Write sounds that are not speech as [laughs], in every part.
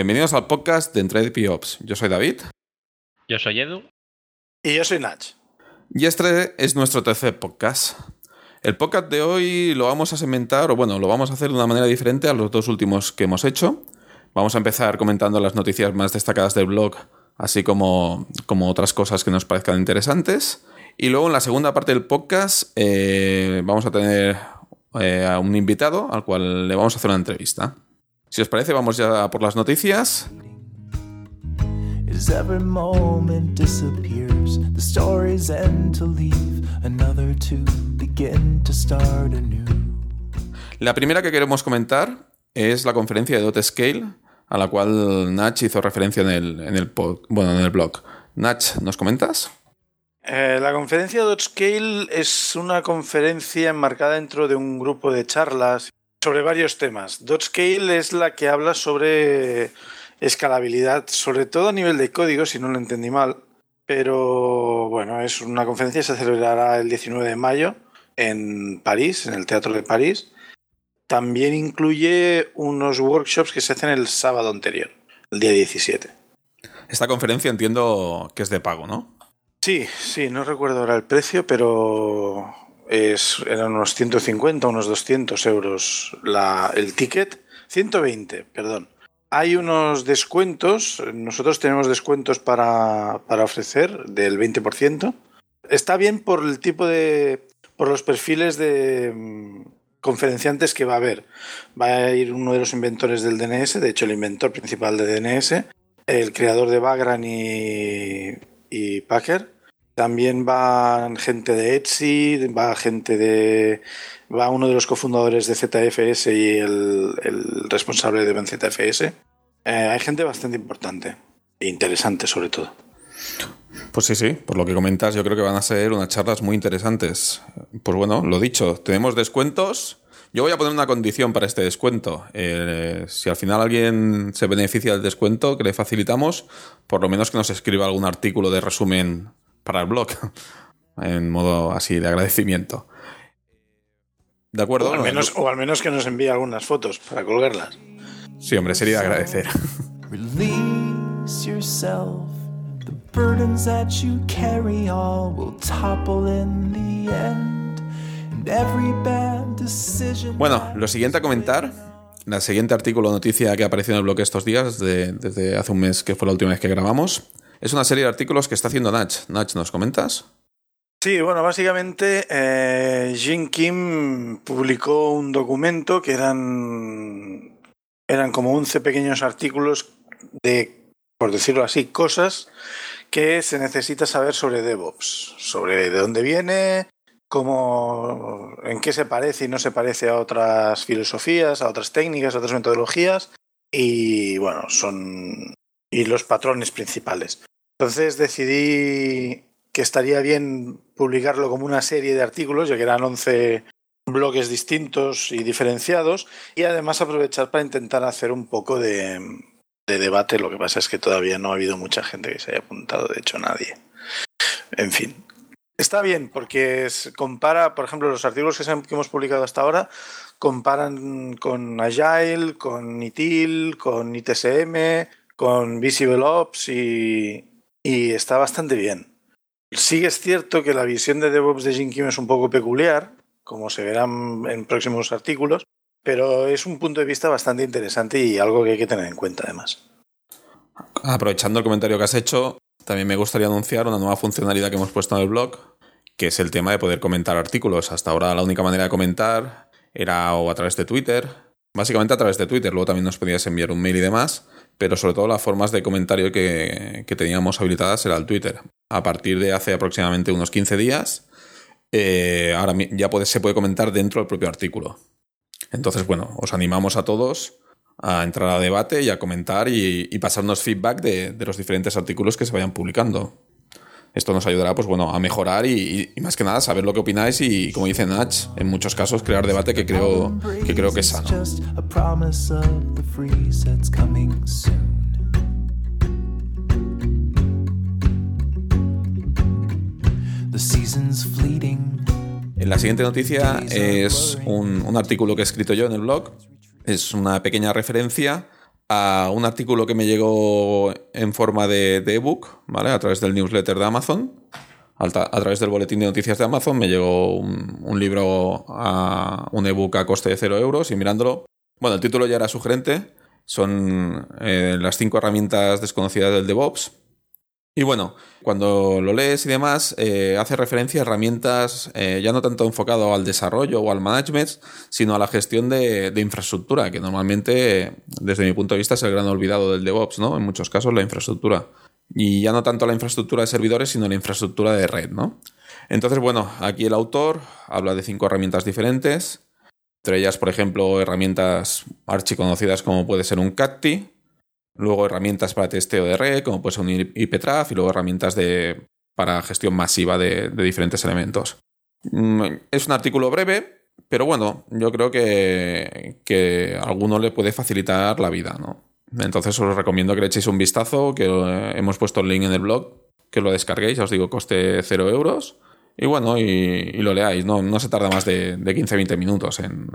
Bienvenidos al podcast de Entre Ops. Yo soy David. Yo soy Edu. Y yo soy Nach. Y este es nuestro tercer podcast. El podcast de hoy lo vamos a segmentar, o bueno, lo vamos a hacer de una manera diferente a los dos últimos que hemos hecho. Vamos a empezar comentando las noticias más destacadas del blog, así como, como otras cosas que nos parezcan interesantes. Y luego en la segunda parte del podcast eh, vamos a tener eh, a un invitado al cual le vamos a hacer una entrevista. Si os parece, vamos ya por las noticias. La primera que queremos comentar es la conferencia de Dot Scale, a la cual Nach hizo referencia en el, en el, bueno, en el blog. Nach, ¿nos comentas? Eh, la conferencia Dot Scale es una conferencia enmarcada dentro de un grupo de charlas sobre varios temas. Dot Scale es la que habla sobre escalabilidad, sobre todo a nivel de código, si no lo entendí mal. Pero bueno, es una conferencia que se celebrará el 19 de mayo en París, en el Teatro de París. También incluye unos workshops que se hacen el sábado anterior, el día 17. Esta conferencia entiendo que es de pago, ¿no? Sí, sí, no recuerdo ahora el precio, pero es, eran unos 150, unos 200 euros la, el ticket. 120, perdón. Hay unos descuentos, nosotros tenemos descuentos para, para ofrecer del 20%. Está bien por el tipo de, por los perfiles de mm, conferenciantes que va a haber. Va a ir uno de los inventores del DNS, de hecho el inventor principal de DNS, el creador de Vagrant y, y Packer. También va gente de Etsy, va gente de. va uno de los cofundadores de ZFS y el, responsable de ZFS. Eh, hay gente bastante importante e interesante, sobre todo. Pues sí, sí, por lo que comentas, yo creo que van a ser unas charlas muy interesantes. Pues bueno, lo dicho, tenemos descuentos. Yo voy a poner una condición para este descuento. Eh, si al final alguien se beneficia del descuento que le facilitamos, por lo menos que nos escriba algún artículo de resumen para el blog, [laughs] en modo así de agradecimiento. ¿De acuerdo? O al menos, o al menos que nos envíe algunas fotos para colgarlas. Sí, hombre, sería de agradecer. Bueno, lo siguiente a comentar, la siguiente artículo o noticia que apareció en el blog estos días, desde hace un mes que fue la última vez que grabamos, es una serie de artículos que está haciendo Nach. Nach, ¿nos comentas? Sí, bueno, básicamente eh, Jim Kim publicó un documento que eran, eran como 11 pequeños artículos de, por decirlo así, cosas que se necesita saber sobre DevOps, sobre de dónde viene, cómo, en qué se parece y no se parece a otras filosofías, a otras técnicas, a otras metodologías y bueno, son y los patrones principales. Entonces decidí que estaría bien publicarlo como una serie de artículos, ya que eran 11 bloques distintos y diferenciados, y además aprovechar para intentar hacer un poco de, de debate. Lo que pasa es que todavía no ha habido mucha gente que se haya apuntado, de hecho nadie. En fin, está bien porque compara, por ejemplo, los artículos que hemos publicado hasta ahora comparan con Agile, con ITIL, con ITSM, con Visible Ops y, y está bastante bien. Sí es cierto que la visión de DevOps de Jim Kim es un poco peculiar, como se verán en próximos artículos, pero es un punto de vista bastante interesante y algo que hay que tener en cuenta además. Aprovechando el comentario que has hecho, también me gustaría anunciar una nueva funcionalidad que hemos puesto en el blog, que es el tema de poder comentar artículos. Hasta ahora la única manera de comentar era o a través de Twitter, básicamente a través de Twitter, luego también nos podías enviar un mail y demás, pero sobre todo las formas de comentario que, teníamos habilitadas era el Twitter. A partir de hace aproximadamente unos 15 días, eh, ahora ya se puede comentar dentro del propio artículo. Entonces, bueno, os animamos a todos a entrar a debate y a comentar y, pasarnos feedback de, de los diferentes artículos que se vayan publicando esto nos ayudará pues bueno a mejorar y, más que nada saber lo que opináis y como dice Nach en muchos casos crear debate que creo que creo que es sano. La siguiente noticia es un, un artículo que he escrito yo en el blog. Es una pequeña referencia a un artículo que me llegó en forma de, ebook, ¿vale? A través del newsletter de Amazon. A, través del boletín de noticias de Amazon me llegó un, libro, a, un ebook a coste de 0 euros y mirándolo, bueno, el título ya era sugerente, son eh, las cinco herramientas desconocidas del DevOps. Y bueno, cuando lo lees y demás, eh, hace referencia a herramientas eh, ya no tanto enfocado al desarrollo o al management, sino a la gestión de, infraestructura, que normalmente, desde mi punto de vista, es el gran olvidado del DevOps, ¿no? En muchos casos, la infraestructura. Y ya no tanto la infraestructura de servidores, sino la infraestructura de red, ¿no? Entonces, bueno, aquí el autor habla de cinco herramientas diferentes. Entre ellas, por ejemplo, herramientas archiconocidas como puede ser un CATTI, luego herramientas para testeo de red, como puede ser un IPTRAF, y luego herramientas de, para gestión masiva de, diferentes elementos. Mm, es un artículo breve, pero bueno, yo creo que, que a alguno le puede facilitar la vida, ¿no? Entonces os recomiendo que le echéis un vistazo, que hemos puesto el link en el blog, que lo descarguéis, os digo, coste 0 euros. Y bueno, y, lo leáis, no, no, se tarda más de, de 15-20 minutos en,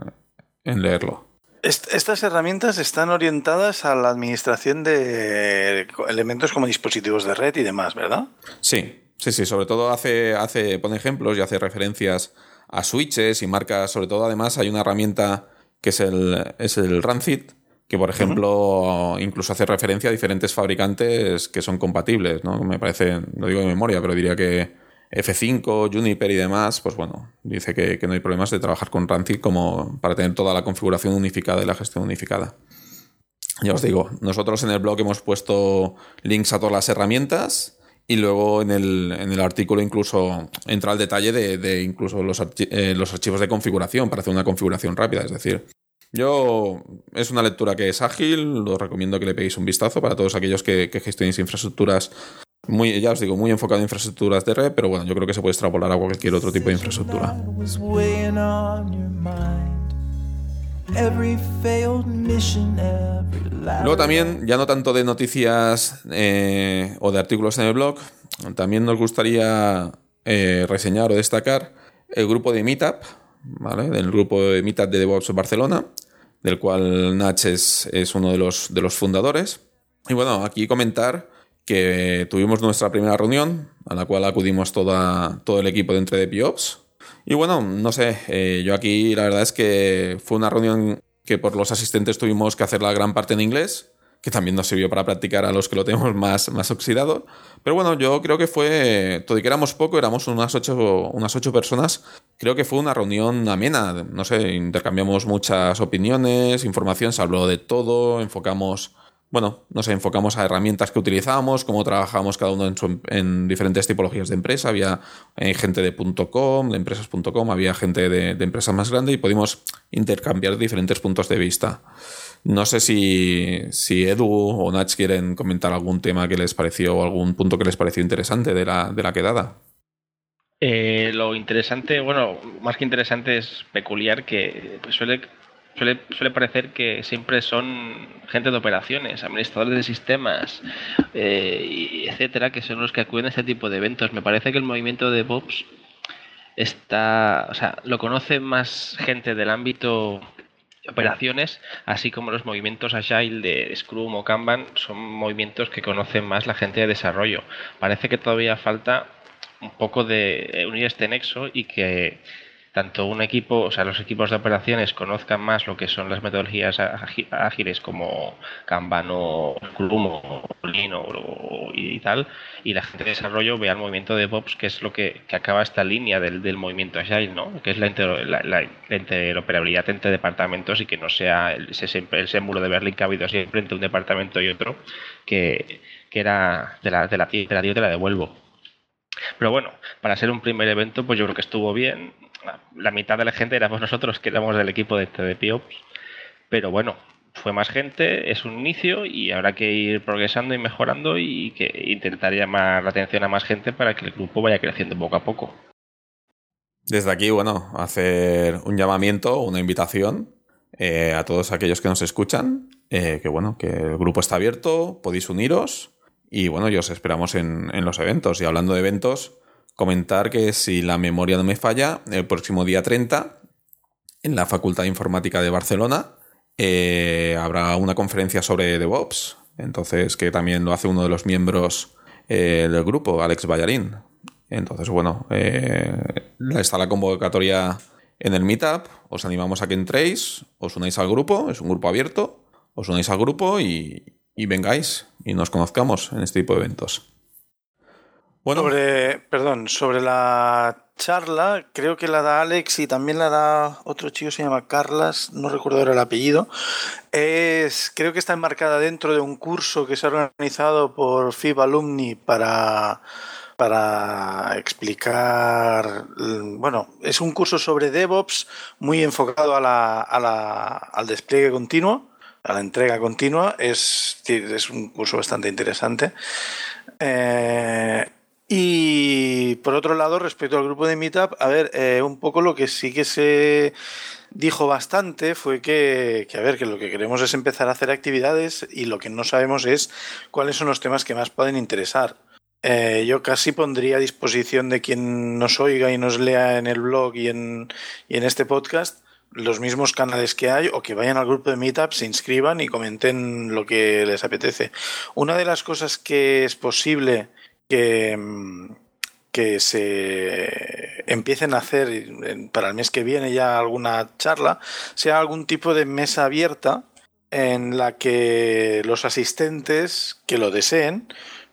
leerlo. Estas herramientas están orientadas a la administración de elementos como dispositivos de red y demás, ¿verdad? Sí, sí, sí. Sobre todo hace, hace, pone ejemplos y hace referencias a switches y marcas. Sobre todo, además, hay una herramienta que es el, es el Rancid, que por ejemplo incluso hace referencia a diferentes fabricantes que son compatibles, ¿no? Me parece, no digo de memoria, pero diría que F5, Juniper y demás, pues bueno, dice que, no hay problemas de trabajar con Rancid como para tener toda la configuración unificada y la gestión unificada. Ya os digo, nosotros en el blog hemos puesto links a todas las herramientas y luego en el, artículo incluso entra al detalle de, incluso los, eh, los archivos de configuración para hacer una configuración rápida. Es decir, yo es una lectura que es ágil, os recomiendo que le peguéis un vistazo para todos aquellos que, que gestionéis infraestructuras muy, ya os digo, muy enfocado en infraestructuras de red, pero bueno, yo creo que se puede extrapolar a cualquier otro tipo de infraestructura. Luego también, ya no tanto de noticias eh, o de artículos en el blog, también nos gustaría eh, reseñar o destacar el grupo de Meetup, ¿vale? Del grupo de Meetup de DevOps Barcelona, del cual Nach es, es uno de los, de los fundadores. Y bueno, aquí comentar que tuvimos nuestra primera reunión, a la cual acudimos toda, todo el equipo de Entre de PIOPS. Y bueno, no sé, eh, yo aquí la verdad es que fue una reunión que por los asistentes tuvimos que hacer la gran parte en inglés, que también nos sirvió para practicar a los que lo tenemos [laughs] más, más oxidado. Pero bueno, yo creo que fue, todo y que éramos poco, éramos unas ocho, unas ocho personas, creo que fue una reunión amena, no sé, intercambiamos muchas opiniones, información, se habló de todo, enfocamos bueno, nos enfocamos a herramientas que utilizábamos, cómo trabajamos cada uno en, diferentes tipologías de empresa. Había eh, gente de .com, de empresas.com, había gente de, empresas más grandes y pudimos intercambiar diferentes puntos de vista. No sé si, si Edu o Nach quieren comentar algún tema que les pareció o algún punto que les pareció interesante de la, de la quedada. Eh, lo interesante, bueno, más que interesante es peculiar que pues, suele suele, suele parecer que siempre son gente de operaciones, administradores de sistemas, eh, etcétera, que son los que acuden a este tipo de eventos. Me parece que el movimiento de DevOps está, o sea, lo conoce más gente del ámbito de operaciones, así como los movimientos Agile de Scrum o Kanban son movimientos que conocen más la gente de desarrollo. Parece que todavía falta un poco de unir este nexo y que tanto un equipo, o sea, los equipos de operaciones conozcan más lo que son las metodologías ágiles como Kanban o Scrum o Lean y tal, y la gente de desarrollo vea el movimiento de DevOps, que es lo que, acaba esta línea del, del, movimiento Agile, ¿no? Que es la, interoperabilidad entre departamentos y que no sea el, el sémbolo de Berlín que ha habido siempre entre un departamento y otro, que, era de la, de la, de la, te la devuelvo. Pero bueno, para ser un primer evento, pues yo creo que estuvo bien la mitad de la gente éramos nosotros que éramos del equipo de TDPOps, pero bueno, fue más gente, es un inicio y habrá que ir progresando y mejorando y que intentar llamar la atención a más gente para que el grupo vaya creciendo poco a poco. Desde aquí, bueno, hacer un llamamiento, una invitación eh, a todos aquellos que nos escuchan, eh, que bueno, que el grupo está abierto, podéis uniros y bueno, yo os esperamos en los eventos. Y hablando de eventos, comentar que si la memoria no me falla, el próximo día 30, en la Facultad de Informática de Barcelona, eh, habrá una conferencia sobre DevOps, entonces que también lo hace uno de los miembros eh, del grupo, Alex Ballarín. Entonces, bueno, eh, está la convocatoria en el Meetup, os animamos a que entréis, os unáis al grupo, es un grupo abierto, os unáis al grupo y, y vengáis y nos conozcamos en este tipo de eventos. Bueno, sobre, perdón, sobre la charla, creo que la da Alex y también la da otro chico, se llama Carlas, no recuerdo ahora el apellido. Es, creo que está enmarcada dentro de un curso que se ha organizado por FIB Alumni para, para explicar, bueno, es un curso sobre DevOps muy enfocado a la, a la, al despliegue continuo, a la entrega continua. Es, es un curso bastante interesante. Eh, y por otro lado, respecto al grupo de Meetup, a ver, eh, un poco lo que sí que se dijo bastante fue que, a ver, que lo que queremos es empezar a hacer actividades y lo que no sabemos es cuáles son los temas que más pueden interesar. Eh, yo casi pondría a disposición de quien nos oiga y nos lea en el blog y en, y en este podcast los mismos canales que hay o que vayan al grupo de Meetup, se inscriban y comenten lo que les apetece. Una de las cosas que es posible que, que se empiecen a hacer para el mes que viene ya alguna charla, sea algún tipo de mesa abierta en la que los asistentes que lo deseen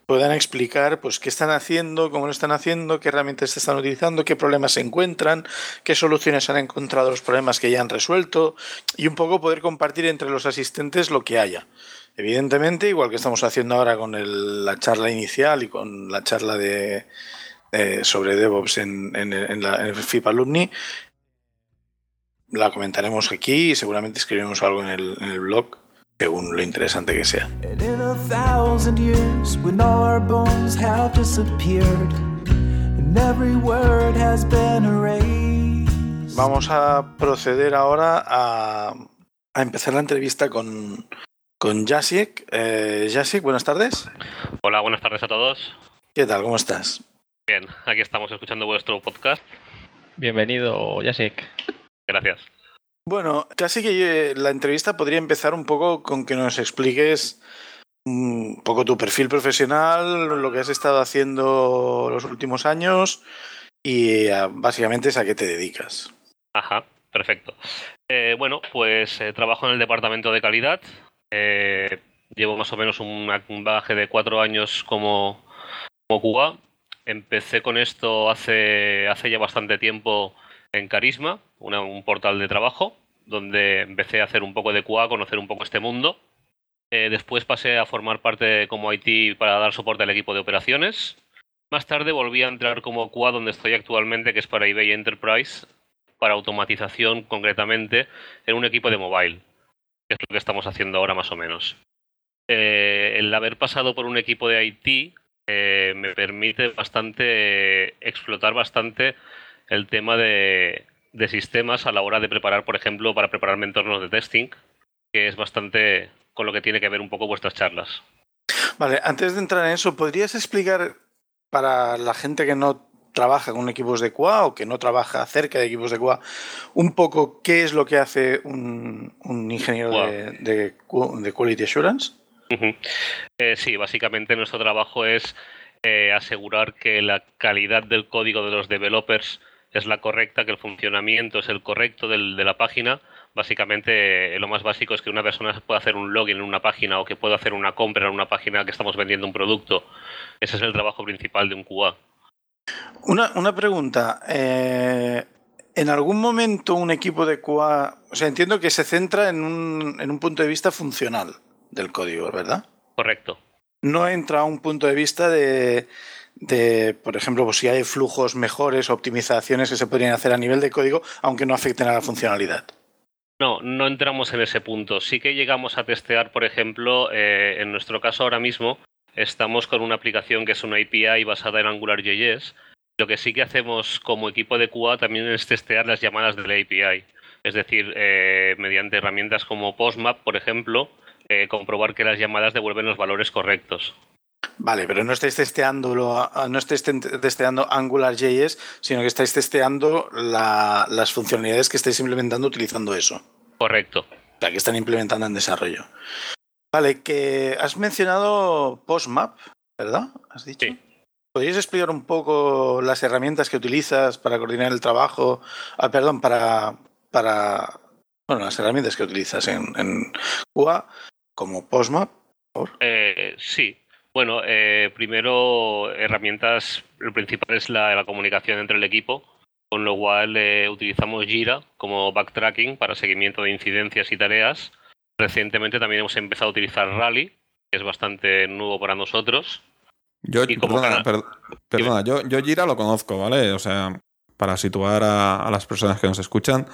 puedan explicar pues qué están haciendo, cómo lo están haciendo, qué herramientas se están utilizando, qué problemas se encuentran, qué soluciones han encontrado los problemas que ya han resuelto y un poco poder compartir entre los asistentes lo que haya. Evidentemente, igual que estamos haciendo ahora con la charla inicial y con la charla de, sobre DevOps en, en, la, el FIP Alumni, la comentaremos aquí y seguramente escribiremos algo en el, en el blog según lo interesante que sea. Vamos a proceder ahora a, a empezar la entrevista con, con Jasiek. Eh, Jasiek, buenas tardes. Hola, buenas tardes a todos. ¿Qué tal? ¿Cómo estás? Bien, aquí estamos escuchando vuestro podcast. Bienvenido, Jasiek. Gracias. Bueno, casi que la entrevista podría empezar un poco con que nos expliques un poco tu perfil profesional, lo que has estado haciendo los últimos años y eh, básicamente es a qué te dedicas. Ajá, perfecto. Eh, bueno, pues trabajo en el departamento de calidad eh, llevo más o menos un, bagaje de cuatro años como, como QA. Empecé con esto hace, hace ya bastante tiempo en Carisma, un portal de trabajo, donde empecé a hacer un poco de QA, conocer un poco este mundo. Eh, después pasé a formar parte como IT para dar soporte al equipo de operaciones. Más tarde volví a entrar como QA donde estoy actualmente, que es para eBay Enterprise, para automatización concretamente, en un equipo de mobile es lo que estamos haciendo ahora más o menos. Eh, el haber pasado por un equipo de IT eh, me permite bastante explotar bastante el tema de, sistemas a la hora de preparar, por ejemplo, para prepararme entornos de testing, que es bastante con lo que tiene que ver un poco vuestras charlas. Vale, antes de entrar en eso, ¿podrías explicar para la gente que no trabaja con equipos de QA o que no trabaja cerca de equipos de QA, un poco qué es lo que hace un, ingeniero de, de, Quality Assurance. Eh, sí, básicamente nuestro trabajo es eh, asegurar que la calidad del código de los developers es la correcta, que el funcionamiento es el correcto de la página. Básicamente, eh, lo más básico es que una persona pueda hacer un login en una página o que pueda hacer una compra en una página que estamos vendiendo un producto. Ese es el trabajo principal de un QA. Una, una pregunta. Eh, ¿En algún momento un equipo de QA, o sea, entiendo que se centra en un, en un punto de vista funcional del código, ¿verdad? Correcto. No entra a un punto de vista de, de, por ejemplo, pues si hay flujos mejores, optimizaciones que se podrían hacer a nivel de código, aunque no afecten a la funcionalidad. No, no entramos en ese punto. Sí que llegamos a testear, por ejemplo, eh, en nuestro caso ahora mismo, estamos con una aplicación que es una API basada en AngularJS. Lo que sí que hacemos como equipo de QA también es testear las llamadas de la API. Es decir, eh, mediante herramientas como Postmap, por ejemplo, eh, comprobar que las llamadas devuelven los valores correctos. Vale, pero no estáis testeando, no estáis testeando AngularJS, sino que estáis testeando las funcionalidades que estáis implementando utilizando eso. Correcto. sea, que están implementando en desarrollo. Vale, que has mencionado PostMap, ¿verdad? ¿Has dicho? Sí. ¿Podrías explicar un poco las herramientas que utilizas para coordinar el trabajo? Ah, perdón, para, para. Bueno, las herramientas que utilizas en, en QA, como PostMap, por favor. Eh, sí. Bueno, eh, primero, herramientas, lo principal es la, la comunicación entre el equipo, con lo cual eh, utilizamos Jira como backtracking para seguimiento de incidencias y tareas. Recientemente también hemos empezado a utilizar Rally, que es bastante nuevo para nosotros. Yo, perdona, per- perdona, yo, yo Jira lo conozco, ¿vale? O sea, para situar a, a las personas que nos escuchan,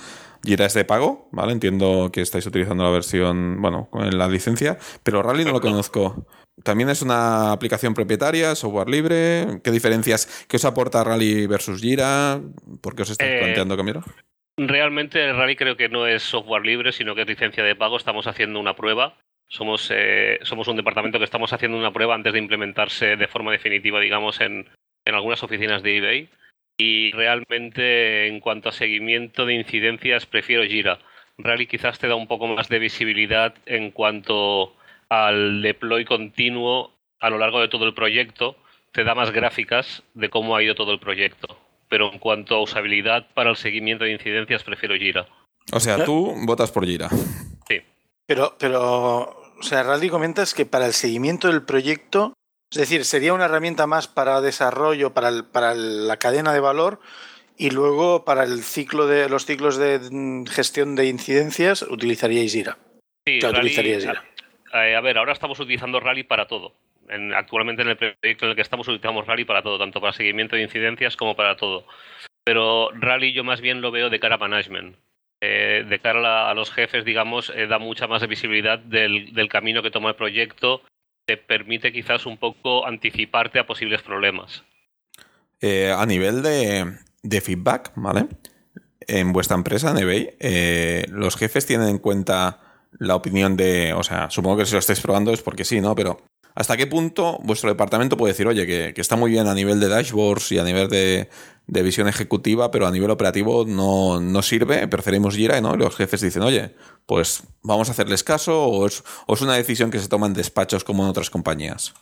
Jira es de pago, ¿vale? Entiendo que estáis utilizando la versión, bueno, con la licencia, pero Rally no lo conozco. ¿También es una aplicación propietaria, software libre? ¿Qué diferencias, qué os aporta Rally versus Jira? ¿Por qué os estáis Eh, planteando cambiarlo? Realmente Rally creo que no es software libre, sino que es licencia de pago. Estamos haciendo una prueba. Somos, eh, somos un departamento que estamos haciendo una prueba antes de implementarse de forma definitiva, digamos, en, en algunas oficinas de eBay. Y realmente, en cuanto a seguimiento de incidencias, prefiero Jira. Rally quizás te da un poco más de visibilidad en cuanto al deploy continuo a lo largo de todo el proyecto. Te da más gráficas de cómo ha ido todo el proyecto pero en cuanto a usabilidad para el seguimiento de incidencias prefiero Jira. O sea, tú votas por Jira. Pero, pero, o sea, Rally comentas que para el seguimiento del proyecto, es decir, sería una herramienta más para desarrollo, para, el- para la cadena de valor y luego para el ciclo de los ciclos de mm, gestión de incidencias utilizaríais Jira. Sí, O sea, Rally- utilizaríais Jira. a ver, ahora estamos utilizando Rally para todo. En- actualmente en el proyecto en el que estamos utilizamos Rally para todo, tanto para seguimiento de incidencias como para todo. Pero Rally yo más bien lo veo de cara a management. Eh, de cara a, los jefes, digamos, eh, da mucha más visibilidad del, camino que toma el proyecto. Te permite quizás un poco anticiparte a posibles problemas. Eh, a nivel de, feedback, ¿vale? En vuestra empresa, en los jefes tienen en cuenta la opinión de. O sea, supongo que si lo estáis probando es porque sí, ¿no? Pero ¿hasta qué punto vuestro departamento puede decir, oye, que, que está muy bien a nivel de dashboards y a nivel de, de visión ejecutiva, pero a nivel operativo no, no sirve, preferimos Jira, ¿no? Y los jefes dicen, oye, pues vamos a hacerles caso, o es, o es una decisión que se toma en despachos como en otras compañías.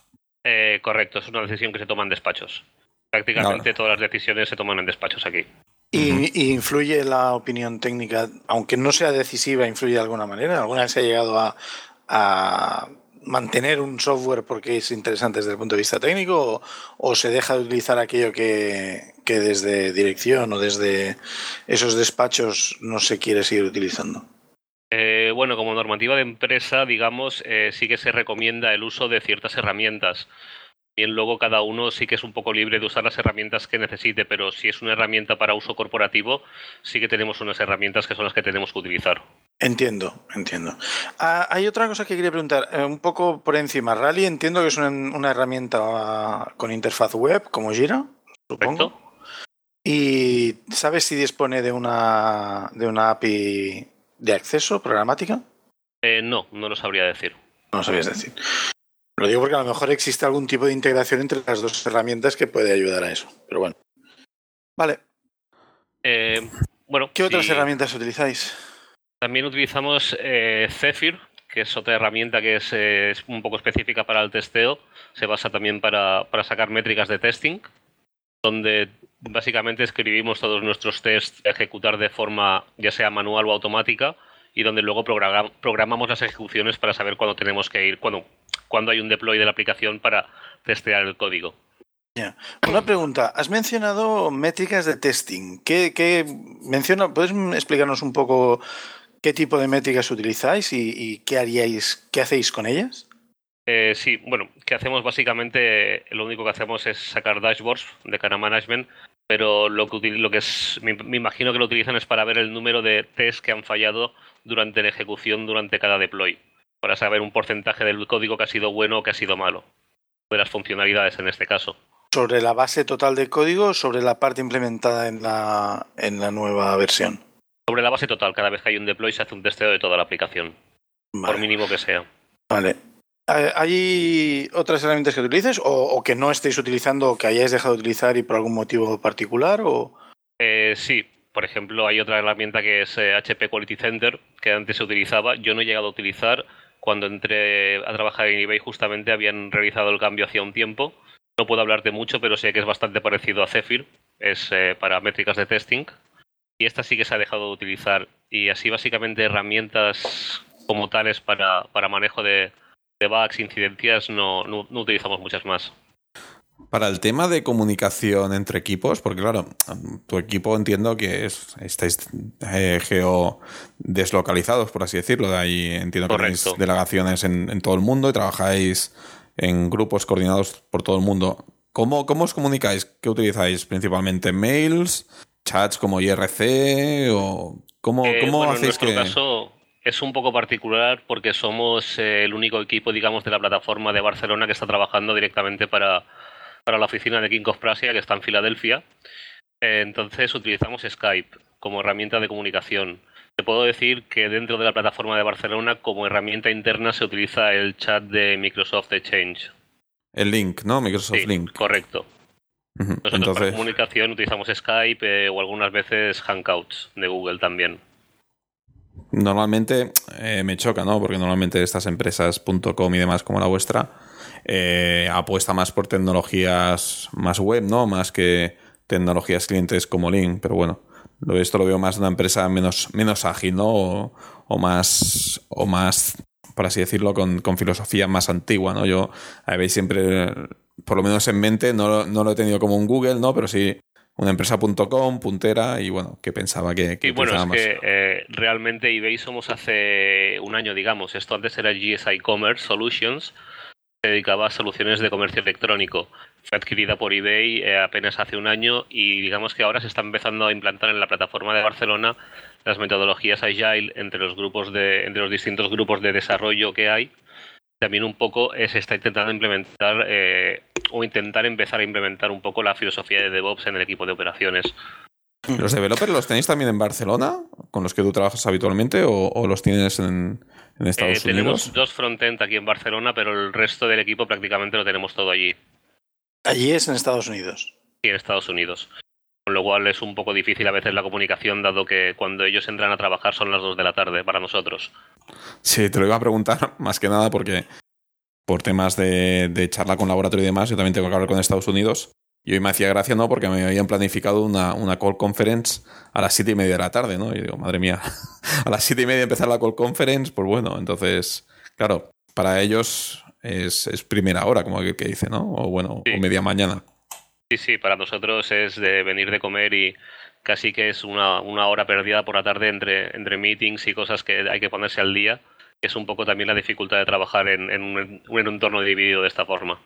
Eh, correcto, es una decisión que se toma en despachos. Prácticamente todas las decisiones se toman en despachos aquí. Y, influye la opinión técnica, aunque no sea decisiva, influye de alguna manera. ¿Alguna vez se ha llegado a, a mantener un software porque es interesante desde el punto de vista técnico o, se deja de utilizar aquello que, que desde dirección o desde esos despachos no se quiere seguir utilizando? Eh, bueno, como normativa de empresa, digamos, eh, sí que se recomienda el uso de ciertas herramientas. Bien, luego cada uno sí que es un poco libre de usar las herramientas que necesite, pero si es una herramienta para uso corporativo, sí que tenemos unas herramientas que son las que tenemos que utilizar. Entiendo, entiendo. Ah, hay otra cosa que quería preguntar, eh, un poco por encima. Rally entiendo que es una, una herramienta con interfaz web como Jira, supongo. ¿Correcto? ¿Y sabes si dispone de una, de una API de acceso programática? Eh, no, no lo sabría decir. No sabías decir. Lo digo porque a lo mejor existe algún tipo de integración entre las dos herramientas que puede ayudar a eso. Pero bueno. Vale. Eh, bueno, ¿Qué otras herramientas utilizáis? También utilizamos eh, Zephyr, que es otra herramienta que es, eh, es un poco específica para el testeo. Se basa también para, para sacar métricas de testing, donde básicamente escribimos todos nuestros tests a ejecutar de forma ya sea manual o automática y donde luego programa- programamos las ejecuciones para saber cuándo tenemos que ir, cuándo, cuándo hay un deploy de la aplicación para testear el código. Una pregunta. Has mencionado métricas de testing. ¿Qué, qué menciona? ¿Puedes explicarnos un poco qué tipo de métricas utilizáis y, y qué haríais, qué hacéis con ellas? Eh, sí, bueno, ¿qué hacemos básicamente? Lo único que hacemos es sacar dashboards de cara management, pero lo que, lo que es, me, me imagino que lo utilizan es para ver el número de tests que han fallado durante la ejecución durante cada deploy, para saber un porcentaje del código que ha sido bueno o que ha sido malo, de las funcionalidades en este caso. ¿Sobre la base total de código o sobre la parte implementada en la, en la nueva versión? Sobre la base total, cada vez que hay un deploy se hace un testeo de toda la aplicación, por mínimo que sea. vale. Eh, ¿Hay otras herramientas que utilices o, o que no estéis utilizando o que hayáis dejado de utilizar y por algún motivo particular? O... Eh, sí, Por ejemplo, hay otra herramienta que es HP eh, Quality Center, que antes se utilizaba. Yo no he llegado a utilizar. Cuando entré a trabajar en eBay, justamente habían realizado el cambio hacía un tiempo. No puedo hablarte mucho, pero sé que es bastante parecido a Zephyr. Es eh, para métricas de testing. Y esta sí que se ha dejado de utilizar. Y así, básicamente, herramientas como tales para, para manejo de, de bugs, incidencias, no, no, utilizamos muchas más. Para el tema de comunicación entre equipos, porque claro, tu equipo entiendo que es, estáis eh, geo deslocalizados, por así decirlo. De ahí entiendo que tenéis delegaciones en, todo el mundo y trabajáis en grupos coordinados por todo el mundo. ¿Cómo, cómo os comunicáis? ¿Qué utilizáis? ¿Principalmente mails? ¿Chats como IRC? ¿O cómo, eh, cómo hacéis en nuestro caso es un poco particular porque somos eh, el único equipo, digamos, de la plataforma de Barcelona que está trabajando directamente para, la oficina de King of Prussia, que está en Filadelfia. Eh, entonces utilizamos Skype como herramienta de comunicación. Te puedo decir que dentro de la plataforma de Barcelona, como herramienta interna, se utiliza el chat de Microsoft Exchange. El link, ¿no? Microsoft Link. Correcto. Nosotros Entonces... para comunicación utilizamos Skype eh, o algunas veces Hangouts de Google también normalmente eh, me choca, ¿no? Porque normalmente estas empresas .com y demás como la vuestra eh, apuesta más por tecnologías más web, ¿no? Más que tecnologías clientes como Link, pero bueno, esto lo veo más de una empresa menos, menos ágil, ¿no? O, más, o más, por así decirlo, con, filosofía más antigua, ¿no? Yo habéis siempre, por lo menos en mente, no, no lo he tenido como un Google, ¿no? Pero sí una empresa.com puntera y bueno, que pensaba que... que bueno, es que eh, realmente eBay somos hace un año, digamos. Esto antes era GSI Commerce Solutions, se dedicaba a soluciones de comercio electrónico. Fue adquirida por eBay eh, apenas hace un año y digamos que ahora se está empezando a implantar en la plataforma de Barcelona las metodologías Agile entre los grupos de, entre los distintos grupos de desarrollo que hay también un poco se está intentando implementar eh, o intentar empezar a implementar un poco la filosofía de DevOps en el equipo de operaciones. ¿Los developers los tenéis también en Barcelona, con los que tú trabajas habitualmente, o, los tienes en, Estados eh, Unidos? Tenemos dos frontend aquí en Barcelona, pero el resto del equipo prácticamente lo tenemos todo allí. ¿Allí es en Estados Unidos? Sí, en Estados Unidos. Con lo cual es un poco difícil a veces la comunicación, dado que cuando ellos entran a trabajar son las 2 de la tarde para nosotros. Sí, te lo iba a preguntar [laughs] más que nada porque por temas de, charla con laboratorio y demás, yo también tengo que hablar con Estados Unidos. Y hoy me hacía gracia, ¿no? Porque me habían planificado una, una call conference a las siete y media de la tarde, ¿no? Y digo, madre mía, [laughs] a las siete y media empezar la call conference, pues bueno, entonces, claro, para ellos es, primera hora, como que, dice, ¿no? O bueno, o media mañana. Sí, sí, para nosotros es de venir de comer y casi que es una, una hora perdida por la tarde entre, entre meetings y cosas que hay que ponerse al día es un poco también la dificultad de trabajar en, un, entorno dividido de esta forma.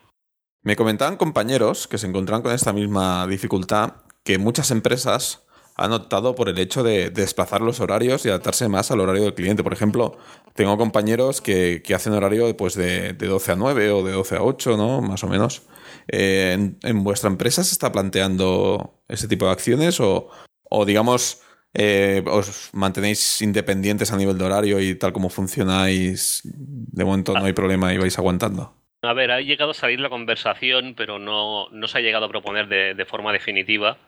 Me comentaban compañeros que se encontraban con esta misma dificultad que muchas empresas han optado por el hecho de desplazar los horarios y adaptarse más al horario del cliente. Por ejemplo, tengo compañeros que, hacen horario pues, de, 12 a 9 o de 12 a 8, ¿no? Más o menos. Eh, en, ¿En, vuestra empresa se está planteando ese tipo de acciones o, o digamos, eh, os mantenéis independientes a nivel de horario y tal como funcionáis, de momento no hay problema y vais aguantando. A ver, ha llegado a salir la conversación, pero no, no se ha llegado a proponer de, forma definitiva.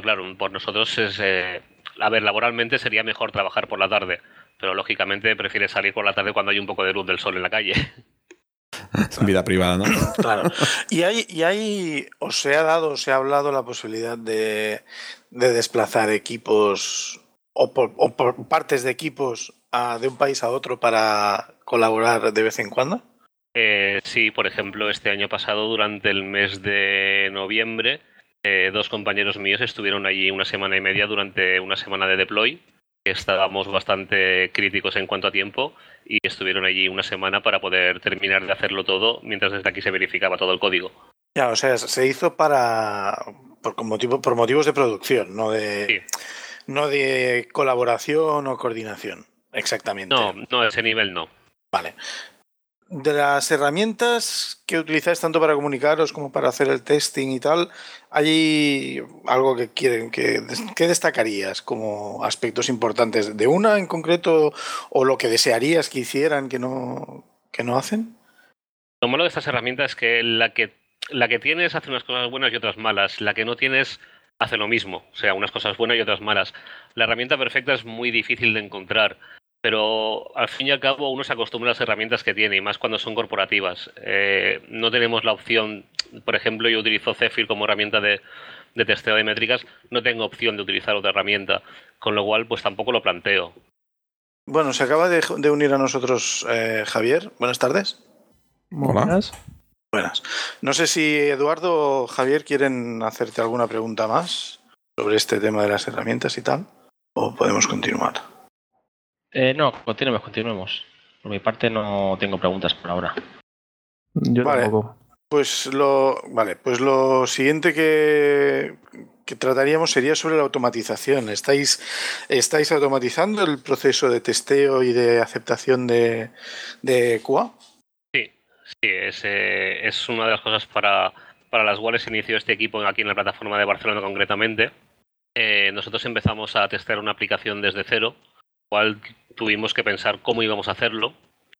Pero claro, por nosotros es... Eh, a ver, laboralmente sería mejor trabajar por la tarde, pero lógicamente prefiere salir por la tarde cuando hay un poco de luz del sol en la calle. [laughs] Vida privada, ¿no? [coughs] Claro. Y hay, y hay, os se ha dado, se ha hablado la posibilidad de, de desplazar equipos o por, partes de equipos de un país a otro para colaborar de vez en cuando? Eh, sí, por ejemplo, este año pasado, durante el mes de noviembre, eh, dos compañeros míos estuvieron allí una semana y media durante una semana de deploy. Estábamos bastante críticos en cuanto a tiempo y estuvieron allí una semana para poder terminar de hacerlo todo mientras desde aquí se verificaba todo el código. Ya, o sea, se hizo para, por, motivo, por motivos de producción, no de, no de colaboración o coordinación. Exactamente. No, no, ese nivel no. Vale. De las herramientas que utilizáis tanto para comunicaros como para hacer el testing y tal, ¿hay algo que quieren que, destacarías como aspectos importantes de una en concreto o lo que desearías que hicieran que no, que no hacen? Lo malo de estas herramientas es que la que la que tienes hace unas cosas buenas y otras malas. La que no tienes hace lo mismo. O sea, unas cosas buenas y otras malas. La herramienta perfecta es muy difícil de encontrar, pero al fin y al cabo uno se acostumbra a las herramientas que tiene, y más cuando son corporativas. Eh, no tenemos la opción, por ejemplo, yo utilizo Zephyr como herramienta de, de testeo de métricas, no tengo opción de utilizar otra herramienta, con lo cual pues tampoco lo planteo. Bueno, se acaba de, de unir a nosotros eh, Javier. Buenas tardes. Buenas. Buenas. No sé si Eduardo o Javier quieren hacerte alguna pregunta más sobre este tema de las herramientas y tal, o podemos continuar. Eh, no, continuemos, continuemos. Por mi parte no tengo preguntas por ahora. Yo Vale. tampoco. Pues lo, vale, pues lo siguiente que, que trataríamos sería sobre la automatización. ¿Estáis, ¿Estáis automatizando el proceso de testeo y de aceptación de, de QA? Sí, sí, es, eh, es una de las cosas para, para las cuales se inició este equipo aquí en la plataforma de Barcelona concretamente. Eh, nosotros empezamos a testear una aplicación desde cero, cual tuvimos que pensar cómo íbamos a hacerlo.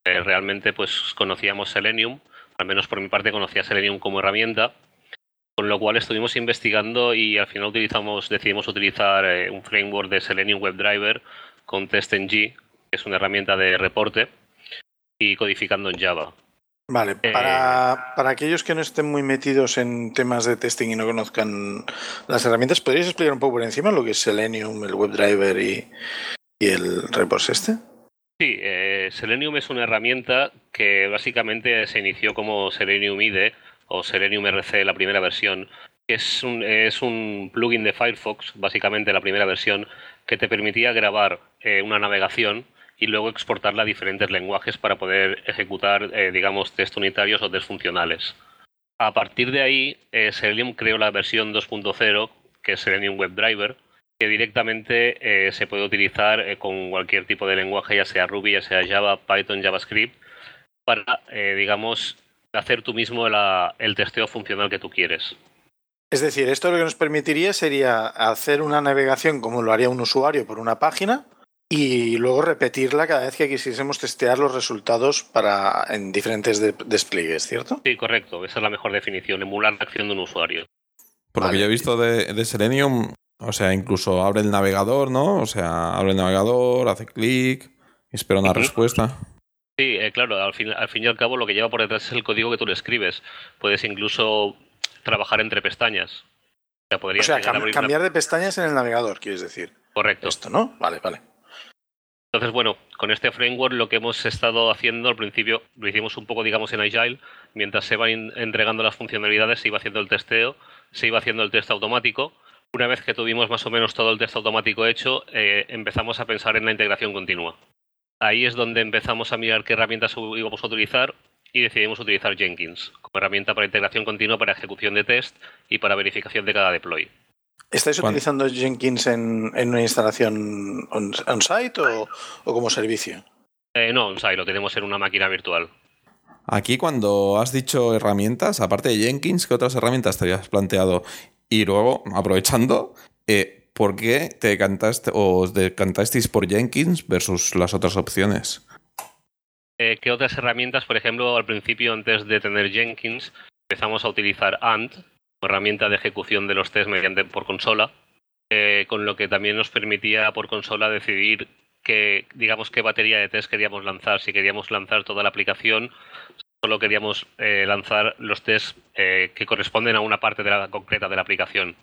Eh, realmente pues conocíamos Selenium, al menos por mi parte conocía Selenium como herramienta, con lo cual estuvimos investigando y al final utilizamos, decidimos utilizar eh, un framework de Selenium WebDriver con TestNG, que es una herramienta de reporte, y codificando en Java. Vale, Eh, para, para aquellos que no estén muy metidos en temas de testing y no conozcan las herramientas, ¿podríais explicar un poco por encima lo que es Selenium, el WebDriver y, y el repos este? Sí, eh, Selenium es una herramienta que básicamente se inició como Selenium IDE o Selenium RC, la primera versión, es un, es un plugin de Firefox, básicamente la primera versión, que te permitía grabar eh, una navegación y luego exportarla a diferentes lenguajes para poder ejecutar, eh, digamos, test unitarios o test funcionales. A partir de ahí, Selenium creó la versión 2.0, que es Selenium WebDriver, que directamente eh, se puede utilizar eh, con cualquier tipo de lenguaje, ya sea Ruby, ya sea Java, Python, JavaScript, para, eh, digamos, hacer tú mismo la- el testeo funcional que tú quieres. Es decir, esto lo que nos permitiría sería hacer una navegación como lo haría un usuario por una página y luego repetirla cada vez que quisiésemos testear los resultados para en diferentes de- despliegues, ¿cierto? Sí, correcto, esa es la mejor definición, emular la acción de un usuario. Por lo Vale. que yo he visto de, de Selenium, o sea, incluso abre el navegador, ¿no? O sea, abre el navegador, hace clic, espera una respuesta. Sí, eh, claro, al fin, al fin y al cabo lo que lleva por detrás es el código que tú le escribes. Puedes incluso trabajar entre pestañas. O sea, O sea, cam- cambiar de pestañas en el navegador, quieres decir. Correcto. Esto, ¿no? Vale, vale. Entonces, bueno, con este framework lo que hemos estado haciendo al principio, lo hicimos un poco, digamos, en Agile, mientras se van entregando las funcionalidades, se iba haciendo el testeo, se iba haciendo el test automático. Una vez que tuvimos más o menos todo el test automático hecho, eh, empezamos a pensar en la integración continua. Ahí es donde empezamos a mirar qué herramientas íbamos a utilizar y decidimos utilizar Jenkins como herramienta para integración continua, para ejecución de test y para verificación de cada deploy. ¿Estáis utilizando Jenkins en, en una instalación on- on-site o, o como servicio? Eh, no, o sea, lo tenemos en una máquina virtual. Aquí cuando has dicho herramientas, aparte de Jenkins, ¿qué otras herramientas te habías planteado? Y luego, aprovechando, eh, ¿por qué te decantaste o os decantasteis por Jenkins versus las otras opciones? Eh, ¿Qué otras herramientas, por ejemplo, al principio, antes de tener Jenkins, empezamos a utilizar Ant herramienta de ejecución de los test mediante por consola, eh, con lo que también nos permitía por consola decidir que, digamos, qué batería de test queríamos lanzar. Si queríamos lanzar toda la aplicación, solo queríamos eh, lanzar los tests eh, que corresponden a una parte de la, concreta de la aplicación.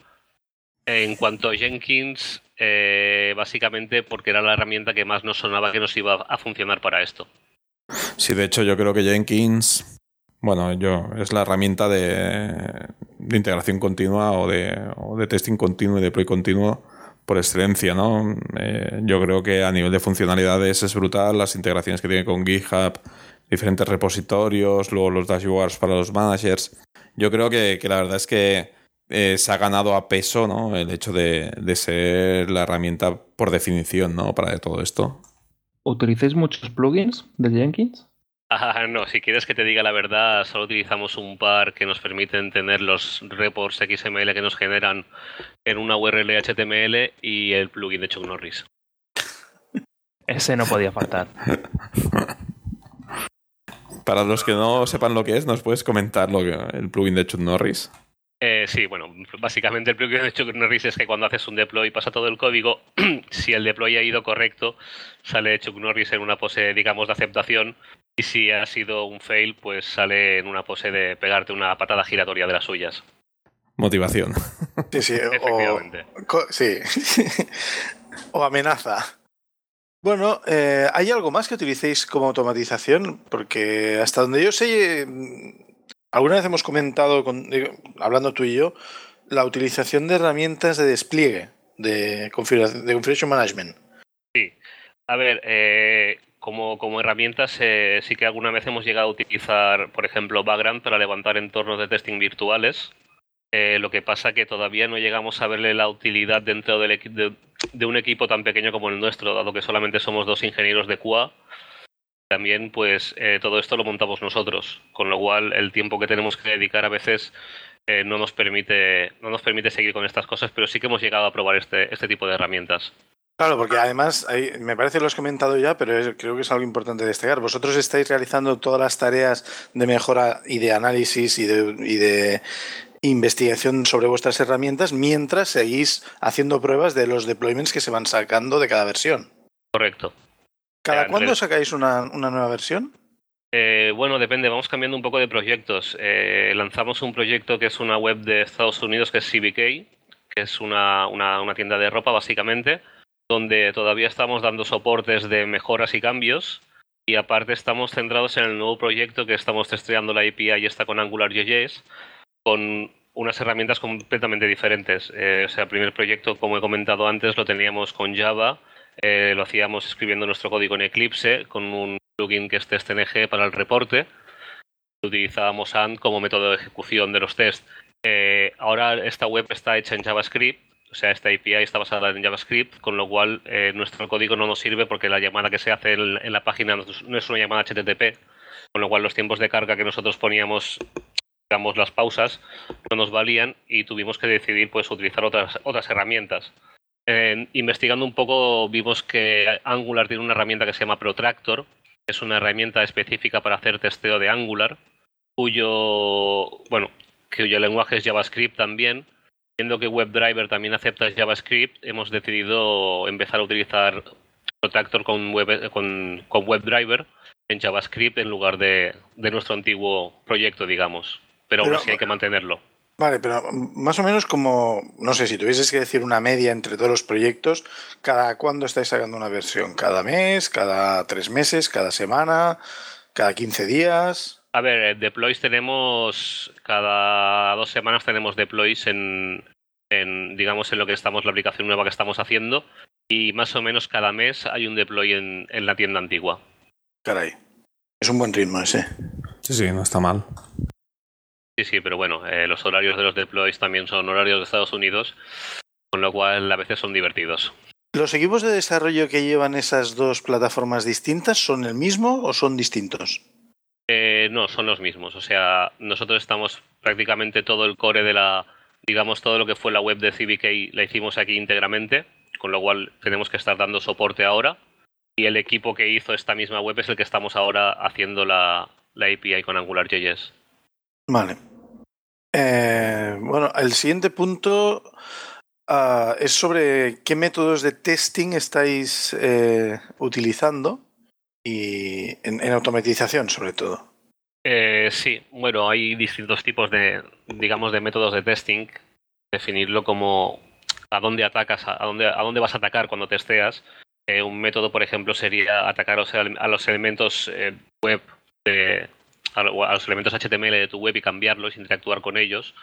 En cuanto a Jenkins, eh, básicamente porque era la herramienta que más nos sonaba que nos iba a funcionar para esto. Sí, de hecho yo creo que Jenkins, bueno, yo es la herramienta de, integración continua o de, o de testing continuo y deploy continuo por excelencia, ¿no? Eh, yo creo que a nivel de funcionalidades es brutal, las integraciones que tiene con GitHub, diferentes repositorios, luego los dashboards para los managers. Yo creo que, que la verdad es que eh, se ha ganado a peso, ¿no? El hecho de, de ser la herramienta por definición, ¿no? Para todo esto. ¿Utilizáis muchos plugins de Jenkins? Ah, no, si quieres que te diga la verdad, solo utilizamos un par que nos permiten tener los reports XML que nos generan en una URL HTML y el plugin de Chuck Norris. Ese no podía faltar. Para los que no sepan lo que es, ¿nos puedes comentar lo que, el plugin de Chuck Norris? Eh, sí, bueno, básicamente el plugin de Chucknorris es que cuando haces un deploy pasa todo el código, [clears throat] si el deploy ha ido correcto, sale Chuck Norris en una pose, digamos, de aceptación, y si ha sido un fail, pues sale en una pose de pegarte una patada giratoria de las suyas. Motivación. Sí, sí. O, sí. [laughs] o amenaza. Bueno, eh, ¿hay algo más que utilicéis como automatización? Porque hasta donde yo sé, eh, alguna vez hemos comentado, con- hablando tú y yo, la utilización de herramientas de despliegue de, configura- de configuration management. A ver, eh, como, como herramientas, eh, sí que alguna vez hemos llegado a utilizar, por ejemplo, Vagrant para levantar entornos de testing virtuales. Eh, lo que pasa que todavía no llegamos a verle la utilidad dentro del de, de un equipo tan pequeño como el nuestro, dado que solamente somos dos ingenieros de QA. También, pues, eh, todo esto lo montamos nosotros, con lo cual el tiempo que tenemos que dedicar a veces eh, no nos permite no nos permite seguir con estas cosas, pero sí que hemos llegado a probar este, este tipo de herramientas. Claro, porque además, me parece que lo has comentado ya, pero creo que es algo importante destacar. Vosotros estáis realizando todas las tareas de mejora y de análisis y de, y de investigación sobre vuestras herramientas mientras seguís haciendo pruebas de los deployments que se van sacando de cada versión. Correcto. ¿Cada cuándo sacáis una, una nueva versión? Eh, bueno, depende, vamos cambiando un poco de proyectos. Eh, lanzamos un proyecto que es una web de Estados Unidos, que es CBK, que es una, una- una tienda de ropa básicamente, donde todavía estamos dando soportes de mejoras y cambios. Y aparte estamos centrados en el nuevo proyecto que estamos testeando la API y está con AngularJS, con unas herramientas completamente diferentes. Eh, o sea, el primer proyecto, como he comentado antes, lo teníamos con Java, eh, lo hacíamos escribiendo nuestro código en Eclipse, con un plugin que es TestNG para el reporte. Utilizábamos AND como método de ejecución de los tests. Eh, ahora esta web está hecha en JavaScript, o sea, esta API está basada en JavaScript, con lo cual nuestro código no nos sirve porque la llamada que se hace en, en la página no es una llamada HTTP, con lo cual los tiempos de carga que nosotros poníamos, digamos, las pausas, no nos valían y tuvimos que decidir pues utilizar otras, otras herramientas. Investigando un poco vimos que Angular tiene una herramienta que se llama Protractor, es una herramienta específica para hacer testeo de Angular, cuyo, bueno, cuyo lenguaje es JavaScript también. Viendo que WebDriver también acepta JavaScript, hemos decidido empezar a utilizar Protractor con, web, con, con WebDriver en JavaScript en lugar de, de nuestro antiguo proyecto, digamos. Pero aún Pero- así hay que mantenerlo. Vale, pero más o menos como, no sé, si tuvieses que decir una media entre todos los proyectos, ¿cada cuándo estáis sacando una versión? ¿Cada mes? ¿Cada tres meses? ¿Cada semana? ¿Cada 15 días? A ver, eh, deploys tenemos cada dos semanas tenemos deploys en, en digamos en lo que estamos la aplicación nueva que estamos haciendo y más o menos cada mes hay un deploy en, en la tienda antigua. Caray. Es un buen ritmo ese. Sí, sí, no está mal. Sí, sí, pero bueno, eh, los horarios de los deploys también son horarios de Estados Unidos, con lo cual a veces son divertidos. ¿Los equipos de desarrollo que llevan esas dos plataformas distintas son el mismo o son distintos? Eh, no, son los mismos. O sea, nosotros estamos prácticamente todo el core de la, digamos, todo lo que fue la web de CBK la hicimos aquí íntegramente, con lo cual tenemos que estar dando soporte ahora. Y el equipo que hizo esta misma web es el que estamos ahora haciendo la, la API con AngularJS. Vale. Eh, bueno, el siguiente punto ah, es sobre qué métodos de testing estáis eh, utilizando y en, automatización sobre todo. Eh, sí, bueno, hay distintos tipos de, digamos, de métodos de testing. Definirlo como a dónde atacas, a dónde, a dónde vas a atacar cuando testeas. Eh, un método, por ejemplo, sería atacar a los elementos web, de- a, lo- a los elementos HTML de tu web y cambiarlos, interactuar con ellos.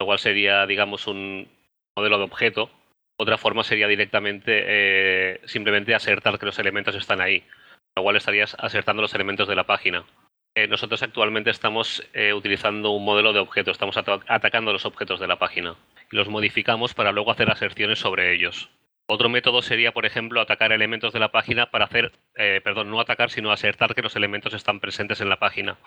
Lo cual sería, digamos, un modelo de objeto. Otra forma sería directamente eh, simplemente acertar que los elementos están ahí. Lo cual estarías acertando los elementos de la página. Eh, nosotros actualmente estamos eh, utilizando un modelo de objeto, estamos ata- atacando los objetos de la página y los modificamos para luego hacer aserciones sobre ellos. Otro método sería, por ejemplo, atacar elementos de la página para hacer, perdón, no atacar, sino asertar que los elementos están presentes en la página.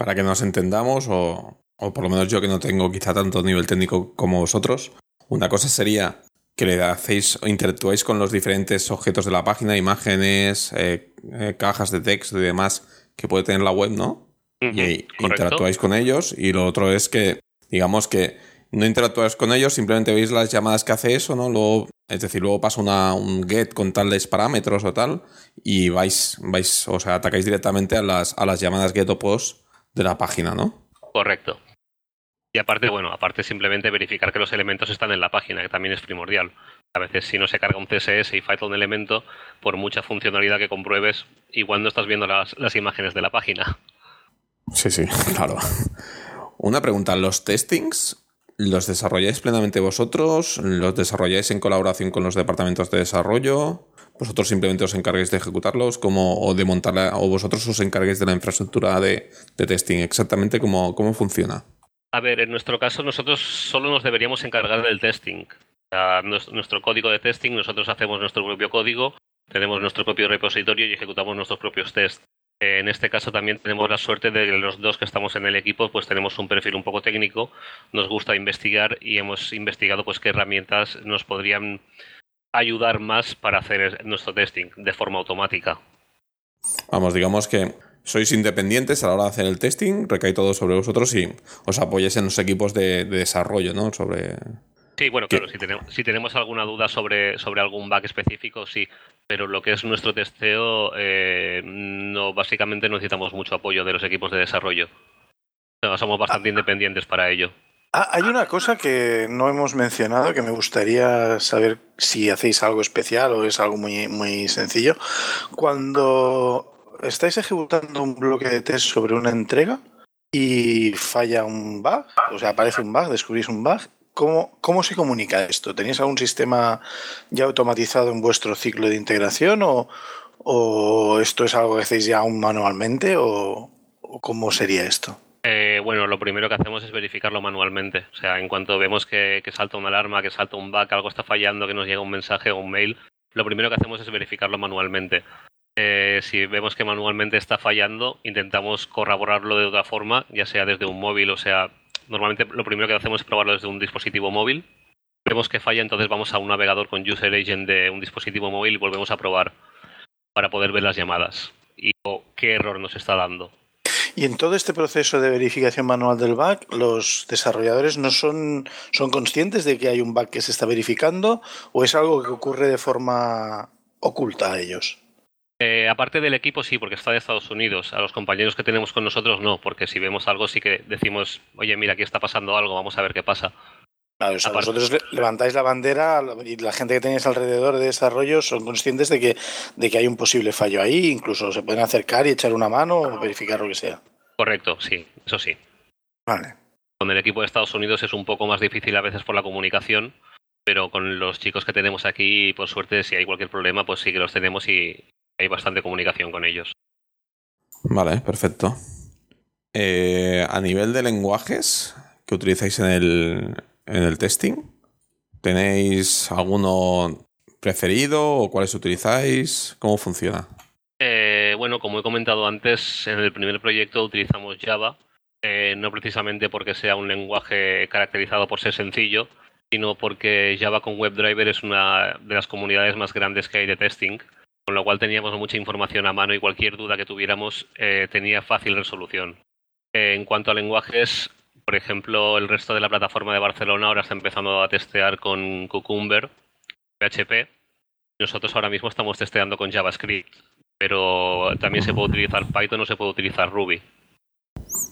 Para que nos entendamos, o, o por lo menos yo que no tengo quizá tanto nivel técnico como vosotros, una cosa sería que le hacéis o interactuáis con los diferentes objetos de la página, imágenes, eh, eh, cajas de texto y demás que puede tener la web, ¿no? Y correcto. interactuáis con ellos. Y lo otro es que digamos que no interactúas con ellos, simplemente veis las llamadas que hace eso, ¿no? Luego, es decir, luego pasa una, un get con tales parámetros o tal, y vais, vais, o sea, atacáis directamente a las, a las llamadas get o post de la página, ¿no? Correcto. Y aparte, bueno, aparte simplemente verificar que los elementos están en la página, que también es primordial. A veces si no se carga un CSS y falta un elemento, por mucha funcionalidad que compruebes, igual no estás viendo las, las imágenes de la página. Sí, sí, [laughs] claro. Una pregunta, ¿los testings los desarrolláis plenamente vosotros? ¿Los desarrolláis en colaboración con los departamentos de desarrollo? ¿Vosotros simplemente os encarguéis de ejecutarlos como, o de montarla, o vosotros os encarguéis de la infraestructura de, testing? ¿Exactamente cómo, cómo funciona? A ver, en nuestro caso nosotros solo nos deberíamos encargar del testing. Nuestro código de testing, nosotros hacemos nuestro propio código, tenemos nuestro propio repositorio y ejecutamos nuestros propios tests. En este caso también tenemos la suerte de que los dos que estamos en el equipo pues tenemos un perfil un poco técnico, nos gusta investigar y hemos investigado pues qué herramientas nos podrían ayudar más para hacer nuestro testing de forma automática. Vamos, digamos que sois independientes a la hora de hacer el testing, recae todo sobre vosotros y os apoyáis en los equipos de, de desarrollo, ¿no? Sobre. Sí, bueno, ¿Qué? claro, si tenemos, si tenemos alguna duda sobre, sobre algún bug específico, sí, pero lo que es nuestro testeo, eh, no, básicamente no necesitamos mucho apoyo de los equipos de desarrollo. O sea, somos bastante independientes para ello. Ah, hay una cosa que no hemos mencionado que me gustaría saber si hacéis algo especial o es algo muy, muy sencillo. Cuando estáis ejecutando un bloque de test sobre una entrega y falla un bug, o sea, aparece un bug, descubrís un bug, ¿cómo, cómo se comunica esto? ¿Tenéis algún sistema ya automatizado en vuestro ciclo de integración o, o esto es algo que hacéis ya aún manualmente o, o cómo sería esto? Bueno, lo primero que hacemos es verificarlo manualmente. O sea, en cuanto vemos que, que salta una alarma, que salta un bug, algo está fallando, que nos llega un mensaje o un mail, lo primero que hacemos es verificarlo manualmente. Eh, si vemos que manualmente está fallando, intentamos corroborarlo de otra forma, ya sea desde un móvil, o sea, normalmente lo primero que hacemos es probarlo desde un dispositivo móvil. Vemos que falla, entonces vamos a un navegador con user agent de un dispositivo móvil y volvemos a probar para poder ver las llamadas y o qué error nos está dando. Y en todo este proceso de verificación manual del bug, los desarrolladores no son, son conscientes de que hay un bug que se está verificando o es algo que ocurre de forma oculta a ellos. Eh, aparte del equipo, sí, porque está de Estados Unidos. A los compañeros que tenemos con nosotros, no, porque si vemos algo, sí que decimos, oye, mira, aquí está pasando algo, vamos a ver qué pasa. Claro, o sea, Aparte- vosotros le- levantáis la bandera y la gente que tenéis alrededor de desarrollo son conscientes de que, de que hay un posible fallo ahí, incluso se pueden acercar y echar una mano o verificar lo que sea. Correcto, sí, eso sí. Vale. Con el equipo de Estados Unidos es un poco más difícil a veces por la comunicación, pero con los chicos que tenemos aquí, por suerte, si hay cualquier problema, pues sí que los tenemos y hay bastante comunicación con ellos. Vale, perfecto. Eh, a nivel de lenguajes que utilizáis en el, en el testing, ¿tenéis alguno preferido o cuáles utilizáis? ¿Cómo funciona? Eh, bueno, como he comentado antes, en el primer proyecto utilizamos Java, eh, no precisamente porque sea un lenguaje caracterizado por ser sencillo, sino porque Java con WebDriver es una de las comunidades más grandes que hay de testing, con lo cual teníamos mucha información a mano y cualquier duda que tuviéramos eh, tenía fácil resolución. En cuanto a lenguajes, por ejemplo, el resto de la plataforma de Barcelona ahora está empezando a testear con Cucumber, PHP. Nosotros ahora mismo estamos testeando con JavaScript pero también se puede utilizar Python o se puede utilizar Ruby.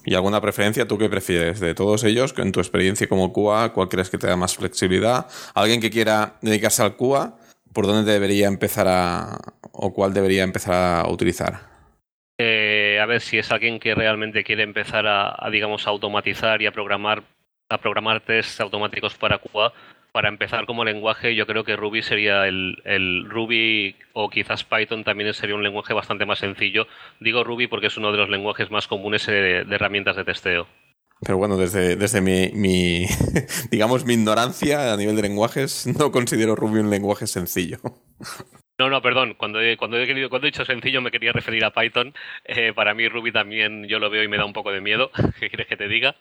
¿Y alguna preferencia? ¿Tú qué prefieres? De todos ellos, en tu experiencia como QA, ¿cuál crees que te da más flexibilidad? Alguien que quiera dedicarse al QA, ¿por dónde debería empezar a. o cuál debería empezar a utilizar? Eh, a ver si es alguien que realmente quiere empezar a, digamos, automatizar y a programar, a programar tests automáticos para QA. Para empezar como lenguaje, yo creo que Ruby sería el, el Ruby o quizás Python también sería un lenguaje bastante más sencillo. Digo Ruby porque es uno de los lenguajes más comunes de, de herramientas de testeo. Pero bueno, desde, desde mi, mi, [laughs] digamos, mi ignorancia a nivel de lenguajes, no considero Ruby un lenguaje sencillo. [laughs] No, no, perdón. Cuando he, cuando he, querido, cuando he dicho sencillo me quería referir a Python. [laughs] Eh, para mí Ruby también yo lo veo y me da un poco de miedo. [laughs] ¿Qué quieres que te diga?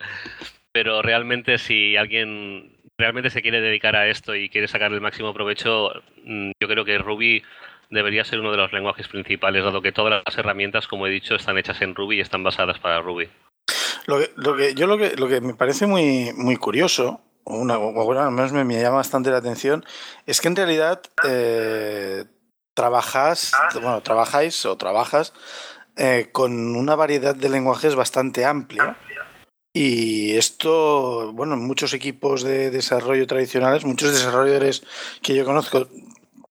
Pero realmente si alguien realmente se quiere dedicar a esto y quiere sacar el máximo provecho, mm, yo creo que Ruby debería ser uno de los lenguajes principales, dado que todas las herramientas, como he dicho, están hechas en Ruby y están basadas para Ruby. Lo que, lo que, yo lo que, lo que me parece muy, muy curioso, una, al menos me, me llama bastante la atención, es que en realidad eh, trabajas, bueno, trabajáis o trabajas eh, con una variedad de lenguajes bastante amplia. Y esto, bueno, en muchos equipos de desarrollo tradicionales, muchos desarrolladores que yo conozco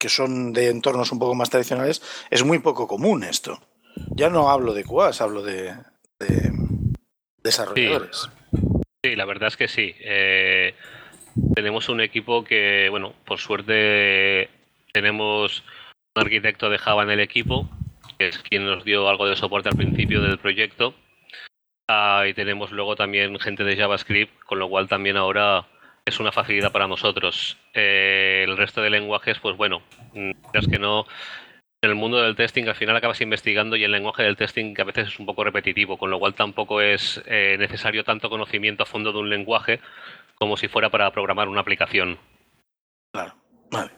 que son de entornos un poco más tradicionales, es muy poco común esto. Ya no hablo de QAs, hablo de, de desarrolladores. Sí, la verdad es que sí. Eh, tenemos un equipo que, bueno, por suerte tenemos arquitecto de Java en el equipo, que es quien nos dio algo de soporte al principio del proyecto. Ah, y tenemos luego también gente de JavaScript, con lo cual también ahora es una facilidad para nosotros. Eh, el resto de lenguajes, pues bueno, mm, es que no. En el mundo del testing al final acabas investigando y el lenguaje del testing que a veces es un poco repetitivo, con lo cual tampoco es eh, necesario tanto conocimiento a fondo de un lenguaje como si fuera para programar una aplicación. Claro, vale.